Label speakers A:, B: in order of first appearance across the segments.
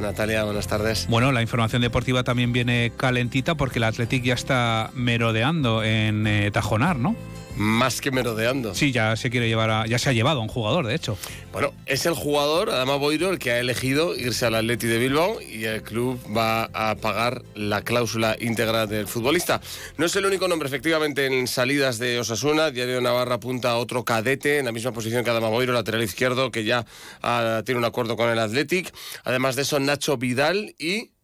A: Natalia, buenas tardes.
B: Bueno, la información deportiva también viene calentita porque el Athletic ya está merodeando en eh, Tajonar, ¿no?
A: Más que merodeando.
B: Sí, ya se quiere llevar a, ya se ha llevado a un jugador, de hecho.
A: Bueno, es el jugador, Adama Boiro, el que ha elegido irse al Atleti de Bilbao y el club va a pagar la cláusula íntegra del futbolista. No es el único nombre, efectivamente, en salidas de Osasuna. Diario Navarra apunta a otro cadete en la misma posición que Adama Boiro, lateral izquierdo, que ya ah, tiene un acuerdo con el Athletic. Además de eso, Nacho Vidal y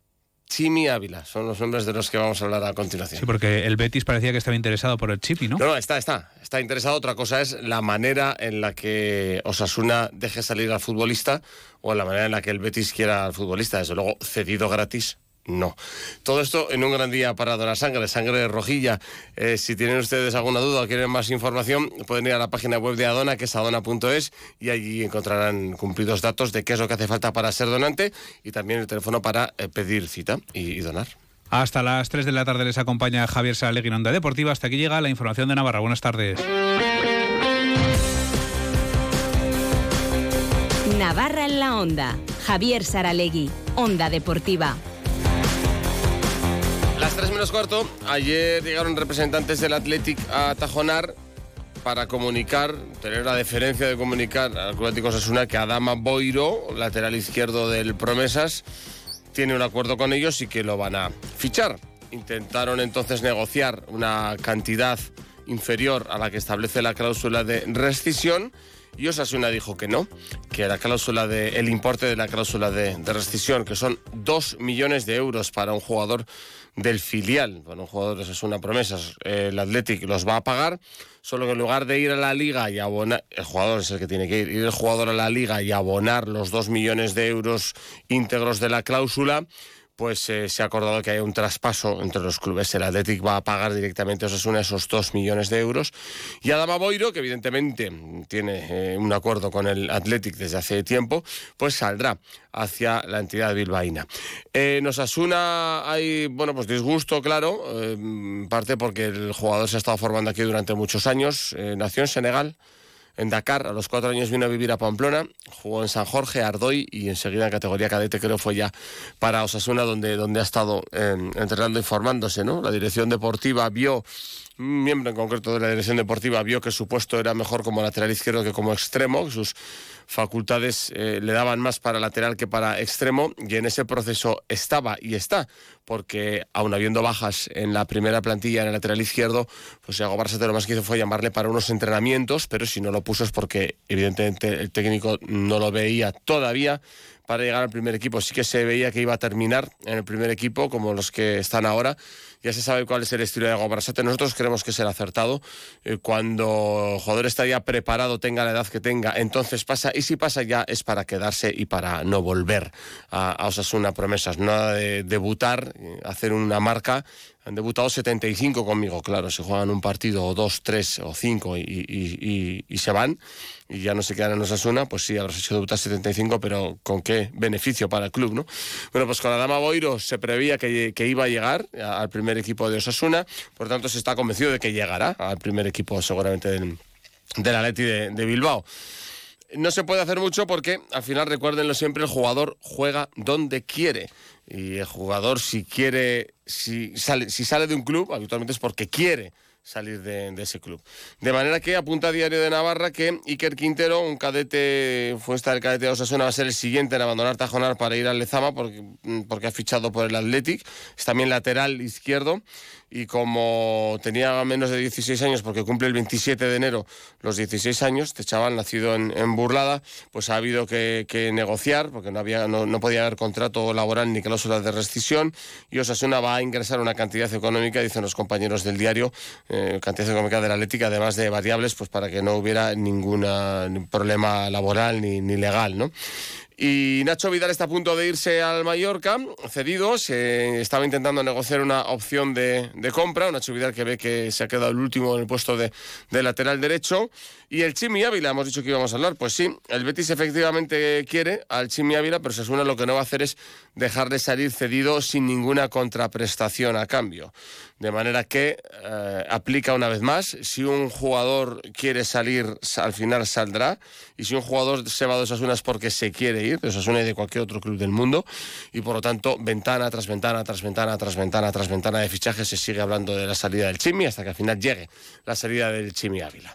A: Chimi Ávila. Son los nombres de los que vamos a hablar a continuación.
B: Sí, porque el Betis parecía que estaba interesado por el Chipi, ¿no?
A: No, no, está, está. Está interesado. Otra cosa es la manera en la que Osasuna deje salir al futbolista o la manera en la que el Betis quiera al futbolista. Desde luego, cedido gratis, no. Todo esto en un gran día para donar sangre, sangre rojilla. Eh, si tienen ustedes alguna duda o quieren más información, pueden ir a la página web de Adona, que es adona.es, y allí encontrarán cumplidos datos de qué es lo que hace falta para ser donante y también el teléfono para eh, pedir cita y, donar.
B: Hasta las 3 de la tarde les acompaña Javier Saralegui en Onda Deportiva. Hasta aquí llega la información de Navarra. Buenas tardes.
C: Navarra en la Onda. Javier Saralegui. Onda Deportiva.
A: Las 3 menos cuarto, ayer llegaron representantes del Athletic a Tajonar para comunicar, tener la deferencia de comunicar al Atlético Osasuna que Adama Boiro, lateral izquierdo del Promesas, tiene un acuerdo con ellos y que lo van a fichar. Intentaron entonces negociar una cantidad inferior a la que establece la cláusula de rescisión y Osasuna dijo que no, que la cláusula de, el importe de la cláusula de, de rescisión, que son 2 millones de euros para un jugador del filial. Bueno, un jugador de Osasuna Promesas, el Athletic los va a pagar, solo que en lugar de ir a la liga y abonar, el jugador es el que tiene que ir, ir el jugador a la liga y abonar los 2 millones de euros íntegros de la cláusula, pues eh, se ha acordado que hay un traspaso entre los clubes. El Athletic va a pagar directamente a Osasuna esos dos millones de euros. Y Adama Boiro, que evidentemente tiene eh, un acuerdo con el Athletic desde hace tiempo, pues saldrá hacia la entidad bilbaína. En Osasuna hay, bueno, pues disgusto, claro, en parte porque el jugador se ha estado formando aquí durante muchos años. Eh, nació en Senegal en Dakar. A los cuatro años vino a vivir a Pamplona, jugó en San Jorge, Ardoy y enseguida en categoría cadete creo fue ya para Osasuna donde, donde ha estado eh, entrenando y formándose. ¿no? La dirección deportiva vio miembro en concreto de la dirección deportiva vio que su puesto era mejor como lateral izquierdo que como extremo, sus facultades eh, le daban más para lateral que para extremo y en ese proceso estaba y está, porque aun habiendo bajas en la primera plantilla en el lateral izquierdo, pues Iago Barça lo más que hizo fue llamarle para unos entrenamientos, pero si no lo puso es porque evidentemente el técnico no lo veía todavía para llegar al primer equipo. Sí que se veía que iba a terminar en el primer equipo, como los que están ahora. Ya se sabe cuál es el estilo de Gobrasate. Nosotros creemos que será acertado. Eh, cuando el jugador está ya preparado, tenga la edad que tenga, entonces pasa. Y si pasa ya es para quedarse y para no volver a, a Osasuna promesas. Nada de debutar, eh, hacer una marca han debutado 75 conmigo, claro, se juegan un partido o dos, tres o cinco y, se van y ya no se quedan en Osasuna, pues sí, habrás hecho debutar 75, pero ¿con qué beneficio para el club, no? Bueno, pues con la Dama Boiro se preveía que, iba a llegar al primer equipo de Osasuna, por tanto se está convencido de que llegará al primer equipo seguramente del, del Atleti de Bilbao. No se puede hacer mucho porque al final recuérdenlo siempre, el jugador juega donde quiere. Y el jugador si quiere, si sale, si sale de un club, habitualmente es porque quiere salir de, ese club. De manera que apunta a Diario de Navarra que Iker Quintero, un cadete, fue esta del cadete de Osasuna, va a ser el siguiente en abandonar Tajonar para ir al Lezama porque, porque ha fichado por el Athletic. Es también lateral izquierdo y como tenía menos de 16 años, porque cumple el 27 de enero los 16 años, este chaval nacido en, Burlada, pues ha habido que, negociar, porque no, había, no, podía haber contrato laboral ni cláusulas de rescisión, y Osasuna va a ingresar una cantidad económica, dicen los compañeros del diario, eh, cantidad económica de la Atlética, además de variables, pues para que no hubiera ningún problema laboral ni, ni legal, ¿no? Y Nacho Vidal está a punto de irse al Mallorca, cedido. Se estaba intentando negociar una opción de, compra. Nacho Vidal que ve que se ha quedado el último en el puesto de, lateral derecho. Y el Chimi Ávila, hemos dicho que íbamos a hablar. Pues sí, el Betis efectivamente quiere al Chimi Ávila, pero se suena lo que no va a hacer es dejarle salir cedido sin ninguna contraprestación a cambio. De manera que eh, aplica una vez más. Si un jugador quiere salir, al final saldrá. Y si un jugador se va de esas unas porque se quiere de ir, de de cualquier otro club del mundo, y por lo tanto, ventana tras ventana, tras ventana, tras ventana, tras ventana de fichajes, se sigue hablando de la salida del Chimi hasta que al final llegue la salida del Chimi Ávila.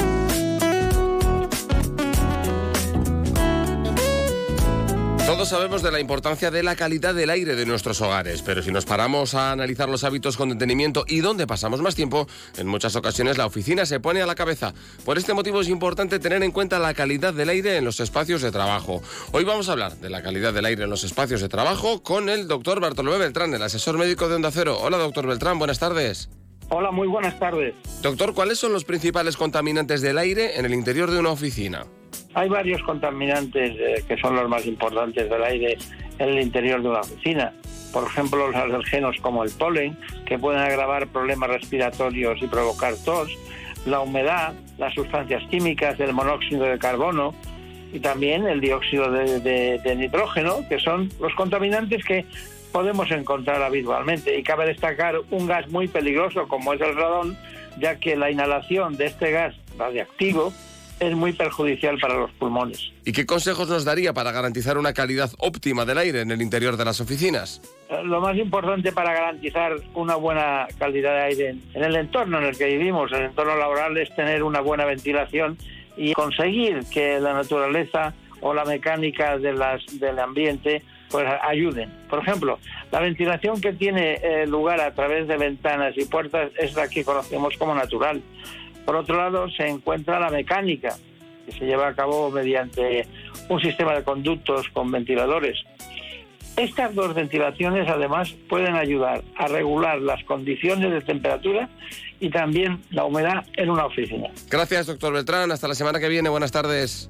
A: Todos sabemos de la importancia de la calidad del aire de nuestros hogares, pero si nos paramos a analizar los hábitos con detenimiento y dónde pasamos más tiempo, en muchas ocasiones la oficina se pone a la cabeza. Por este motivo es importante tener en cuenta la calidad del aire en los espacios de trabajo. Hoy vamos a hablar de la calidad del aire en los espacios de trabajo con el doctor Bartolomé Beltrán, el asesor médico de Onda Cero. Hola, doctor Beltrán, buenas tardes.
D: Hola, muy buenas tardes.
A: Doctor, ¿cuáles son los principales contaminantes del aire en el interior de una oficina?
D: Hay varios contaminantes eh, que son los más importantes del aire en el interior de una oficina. Por ejemplo, los alergenos como el polen, que pueden agravar problemas respiratorios y provocar tos, la humedad, las sustancias químicas, el monóxido de carbono y también el dióxido de, de- de nitrógeno, que son los contaminantes que podemos encontrar habitualmente. Y cabe destacar un gas muy peligroso como es el radón, ya que la inhalación de este gas radiactivo es muy perjudicial para los pulmones.
A: ¿Y qué consejos nos daría para garantizar una calidad óptima del aire en el interior de las oficinas?
D: Eh, Lo más importante para garantizar una buena calidad de aire en- en el entorno en el que vivimos, el entorno laboral, es tener una buena ventilación y conseguir que la naturaleza o la mecánica de las, del ambiente pues ayuden. Por ejemplo, la ventilación que tiene eh, lugar a través de ventanas y puertas es la que conocemos como natural. Por otro lado, se encuentra la mecánica, que se lleva a cabo mediante un sistema de conductos con ventiladores. Estas dos ventilaciones además pueden ayudar a regular las condiciones de temperatura y también la humedad en una oficina.
A: Gracias, doctor Beltrán. Hasta la semana que viene. Buenas tardes.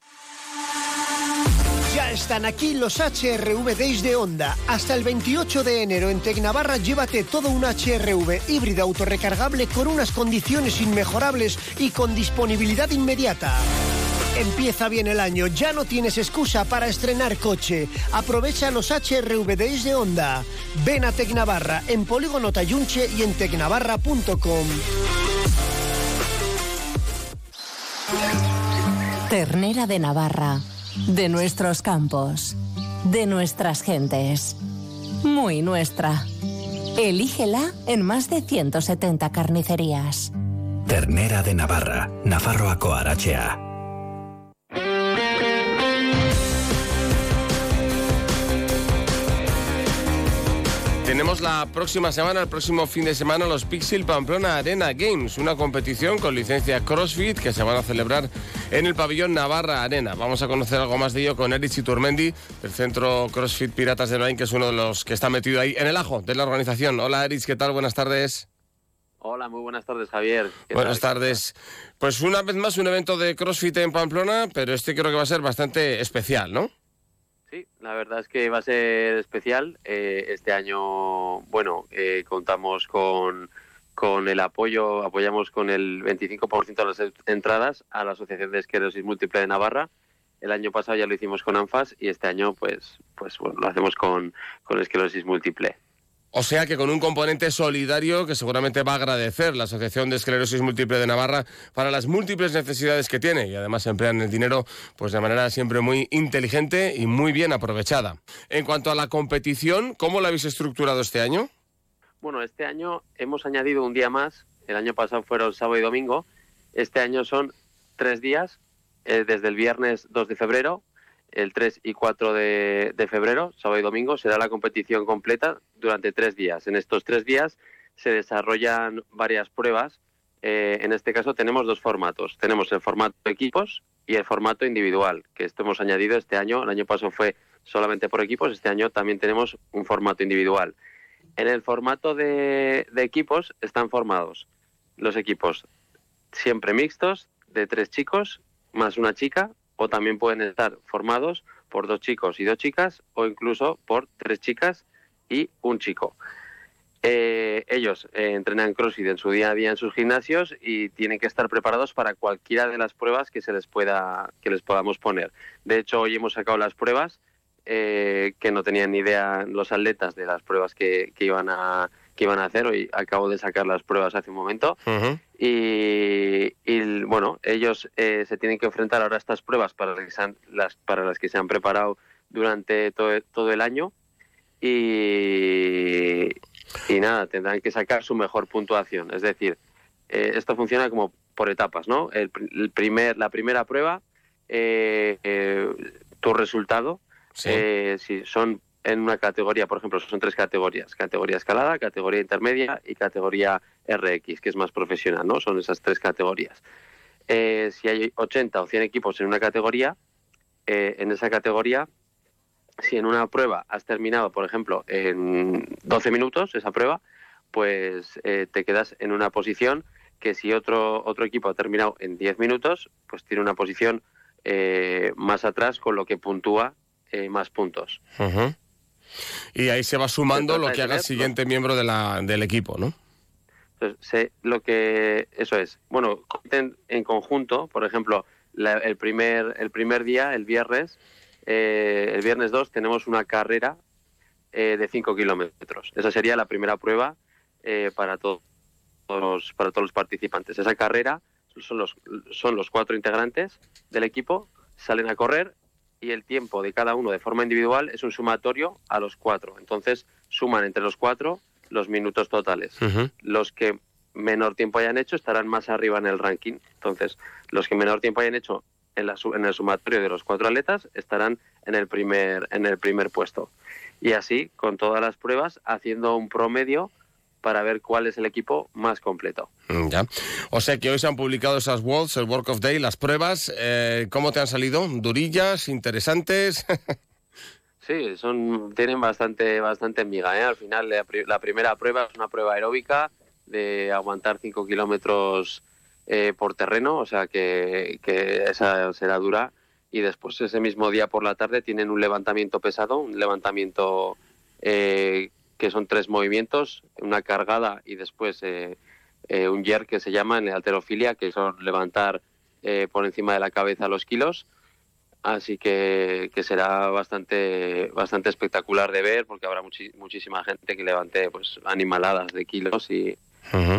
E: Están aquí los HRV Days de Honda. Hasta el 28 de enero en Tecnavarra llévate todo un HRV híbrido autorrecargable con unas condiciones inmejorables y con disponibilidad inmediata. Empieza bien el año, ya no tienes excusa para estrenar coche. Aprovecha los HRV Days de Honda. Ven a Tecnavarra en Polígono Tayunche y en tecnavarra.com.
F: Ternera de Navarra, de nuestros campos, de nuestras gentes. Muy nuestra. Elígela en más de 170 carnicerías.
G: Ternera de Navarra, Nafarroako Arachea.
A: Tenemos la próxima semana, el próximo fin de semana, los Pixel Pamplona Arena Games, una competición con licencia CrossFit que se van a celebrar en el pabellón Navarra Arena. Vamos a conocer algo más de ello con Erich Iturmendi, del centro CrossFit Piratas de Noain, que es uno de los que está metido ahí en el ajo de la organización. Hola Erich, ¿qué tal? Buenas tardes.
H: Hola, muy buenas tardes, Javier. ¿Qué
A: Buenas
H: tal?
A: tardes. Pues una vez más un evento de CrossFit en Pamplona, pero este creo que va a ser bastante especial, ¿no?
H: Sí, la verdad es que va a ser especial. Eh, este año, bueno, eh, contamos con, con el apoyo, apoyamos con el 25% de las entradas a la Asociación de Esclerosis Múltiple de Navarra. El año pasado ya lo hicimos con ANFAS y este año, pues, pues bueno, lo hacemos con, con esclerosis múltiple.
A: O sea que con un componente solidario que seguramente va a agradecer la Asociación de Esclerosis Múltiple de Navarra para las múltiples necesidades que tiene y además emplean el dinero pues de manera siempre muy inteligente y muy bien aprovechada. En cuanto a la competición, ¿cómo la habéis estructurado este año?
H: Bueno, este año hemos añadido un día más. El año pasado fueron sábado y domingo. Este año son tres días, eh, desde el viernes 2 de febrero, el 3 y 4 de, febrero, sábado y domingo, será la competición completa durante tres días. En estos tres días se desarrollan varias pruebas eh, en este caso tenemos dos formatos. Tenemos el formato equipos y el formato individual, que esto hemos añadido este año. El año pasado fue solamente por equipos, este año también tenemos un formato individual. En el formato de equipos están formados los equipos siempre mixtos, de tres chicos más una chica, o también pueden estar formados por dos chicos y dos chicas, o incluso por tres chicas y un chico. Eh, ellos eh, entrenan CrossFit en su día a día en sus gimnasios y tienen que estar preparados para cualquiera de las pruebas que se les pueda que les podamos poner. De hecho, hoy hemos sacado las pruebas eh, que no tenían ni idea los atletas de las pruebas que, iban a que iban a hacer. Hoy acabo de sacar las pruebas hace un momento. Y, y, bueno, ellos eh, se tienen que enfrentar ahora a estas pruebas para las que se han, las, para las que se han preparado durante todo, todo el año. Y, y nada, tendrán que sacar su mejor puntuación. Es decir, eh, esto funciona como por etapas, ¿no? El, el primer, la primera prueba, eh, eh, tu resultado,
A: Sí.
H: eh, si son en una categoría, por ejemplo, son tres categorías, categoría escalada, categoría intermedia y categoría RX, que es más profesional, ¿no? Son esas tres categorías. Eh, si hay 80 o 100 equipos en una categoría, eh, en esa categoría, si en una prueba has terminado, por ejemplo, en 12 minutos, esa prueba, pues eh, te quedas en una posición que si otro, otro equipo ha terminado en 10 minutos, pues tiene una posición eh, más atrás, con lo que puntúa eh, más puntos.
A: Ujú. Y ahí se va sumando
H: Se
A: lo que haga el siguiente miembro de la, del equipo, ¿no?
H: Entonces, se- lo que eso es. Bueno, compiten en conjunto, por ejemplo, la- el primer el primer día, el viernes, eh, el viernes 2 tenemos una carrera eh, de 5 kilómetros. Esa sería la primera prueba eh, para to- todos los, para todos los participantes. Esa carrera son los son los cuatro integrantes del equipo salen a correr y el tiempo de cada uno de forma individual es un sumatorio a los cuatro. Entonces suman entre los cuatro los minutos totales los que menor tiempo hayan hecho estarán más arriba en el ranking. Entonces, los que menor tiempo hayan hecho en, la en el sumatorio de los cuatro atletas estarán en el primer en el primer puesto. Y así, con todas las pruebas, haciendo un promedio para ver cuál es el equipo más completo.
A: Mm, Ya. O sea que hoy se han publicado esas Worlds, el Work of Day, las pruebas. eh, ¿Cómo te han salido? ¿Durillas? ¿Interesantes?
H: Sí, son tienen bastante bastante miga. ¿eh? Al final, la, pri- la primera prueba es una prueba aeróbica de aguantar 5 kilómetros eh, por terreno, o sea que, que esa será dura. Y después, ese mismo día por la tarde, tienen un levantamiento pesado, un levantamiento eh, que son tres movimientos, una cargada y después eh, eh, un jerk que se llama en alterofilia, que son levantar eh, por encima de la cabeza los kilos. Así que, que será bastante bastante espectacular de ver porque habrá muchi- muchísima gente que levante pues animaladas de kilos y,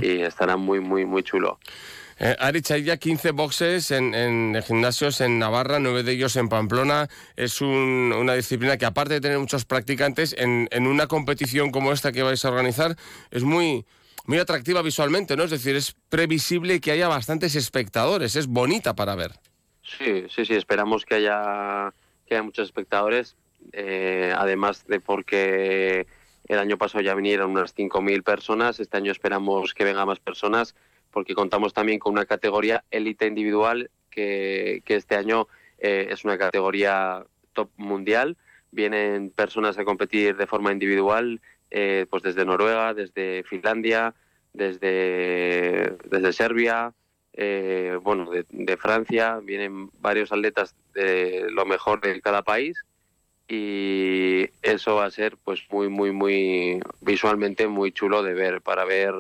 H: y estará muy muy muy chulo
A: Eh, Arich, hay ya 15 boxes en, gimnasios en Navarra, nueve de ellos en Pamplona. Es un- una disciplina que, aparte de tener muchos practicantes, en, en una competición como esta que vais a organizar, es muy, muy atractiva visualmente, ¿no? Es decir, es previsible que haya bastantes espectadores, es bonita para ver.
H: sí sí sí esperamos que haya que haya muchos espectadores eh, además de porque el año pasado ya vinieron unas 5.000 personas este año esperamos que vengan más personas porque contamos también con una categoría élite individual que, que este año eh, es una categoría top mundial. Vienen personas a competir de forma individual, eh, pues desde Noruega, desde Finlandia, desde, desde Serbia, eh, bueno, de, de Francia. Vienen varios atletas de lo mejor de cada país y eso va a ser pues muy muy muy visualmente muy chulo de ver para ver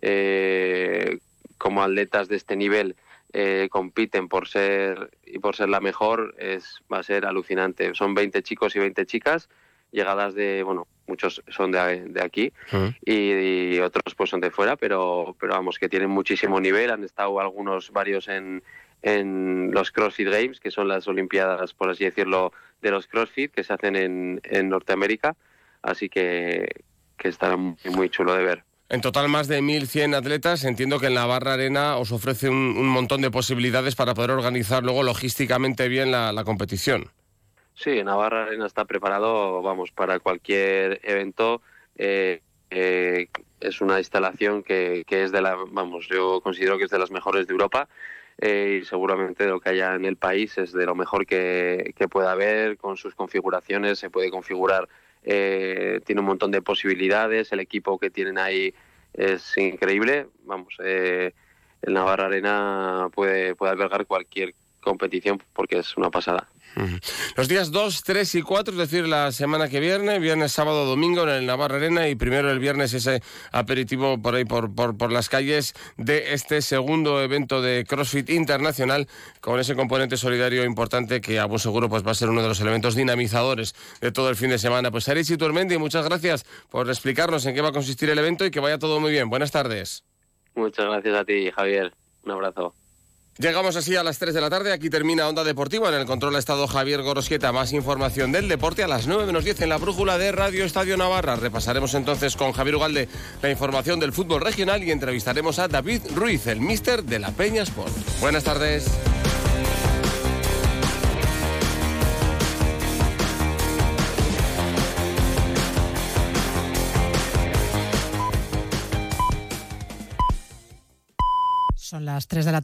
H: eh, cómo atletas de este nivel eh, compiten por ser y por ser la mejor es va a ser alucinante son 20 chicos y 20 chicas llegadas de bueno muchos son de, de aquí y, y otros pues son de fuera pero pero vamos que tienen muchísimo nivel han estado algunos varios en en los CrossFit Games, que son las Olimpiadas, por así decirlo, de los CrossFit que se hacen en, en Norteamérica. Así que, que estará muy, muy chulo de ver.
A: En total, más de 1.100 atletas. Entiendo que en la Barra Arena os ofrece un, montón de posibilidades para poder organizar luego logísticamente bien la, competición.
H: Sí, Navarra Arena está preparado, vamos, para cualquier evento. Eh, eh, es una instalación que, que es de la, vamos, yo considero que es de las mejores de Europa eh, y seguramente lo que haya en el país es de lo mejor que, que pueda haber con sus configuraciones, se puede configurar, eh, tiene un montón de posibilidades, el equipo que tienen ahí es increíble, vamos, eh, el Navarra Arena puede, puede albergar cualquier competición porque es una pasada.
A: Los días 2, 3 y 4, es decir, la semana que viene, viernes, sábado, domingo en el Navarra Arena y primero el viernes ese aperitivo por ahí, por, por, por las calles de este segundo evento de CrossFit Internacional con ese componente solidario importante que a buen seguro pues, va a ser uno de los elementos dinamizadores de todo el fin de semana. Pues Arichi Turmendi, muchas gracias por explicarnos en qué va a consistir el evento y que vaya todo muy bien. Buenas tardes.
H: Muchas gracias a ti, Javier. Un abrazo.
A: Llegamos así a las 3 de la tarde. Aquí termina Onda Deportiva. En el control ha estado Javier Gorosquieta. Más información del deporte a las 9 menos 10 en la brújula de Radio Estadio Navarra. Repasaremos entonces con Javier Ugalde la información del fútbol regional y entrevistaremos a David Ruiz, el míster de la Peña Sport. Buenas tardes.
I: Son las 3 de la tarde.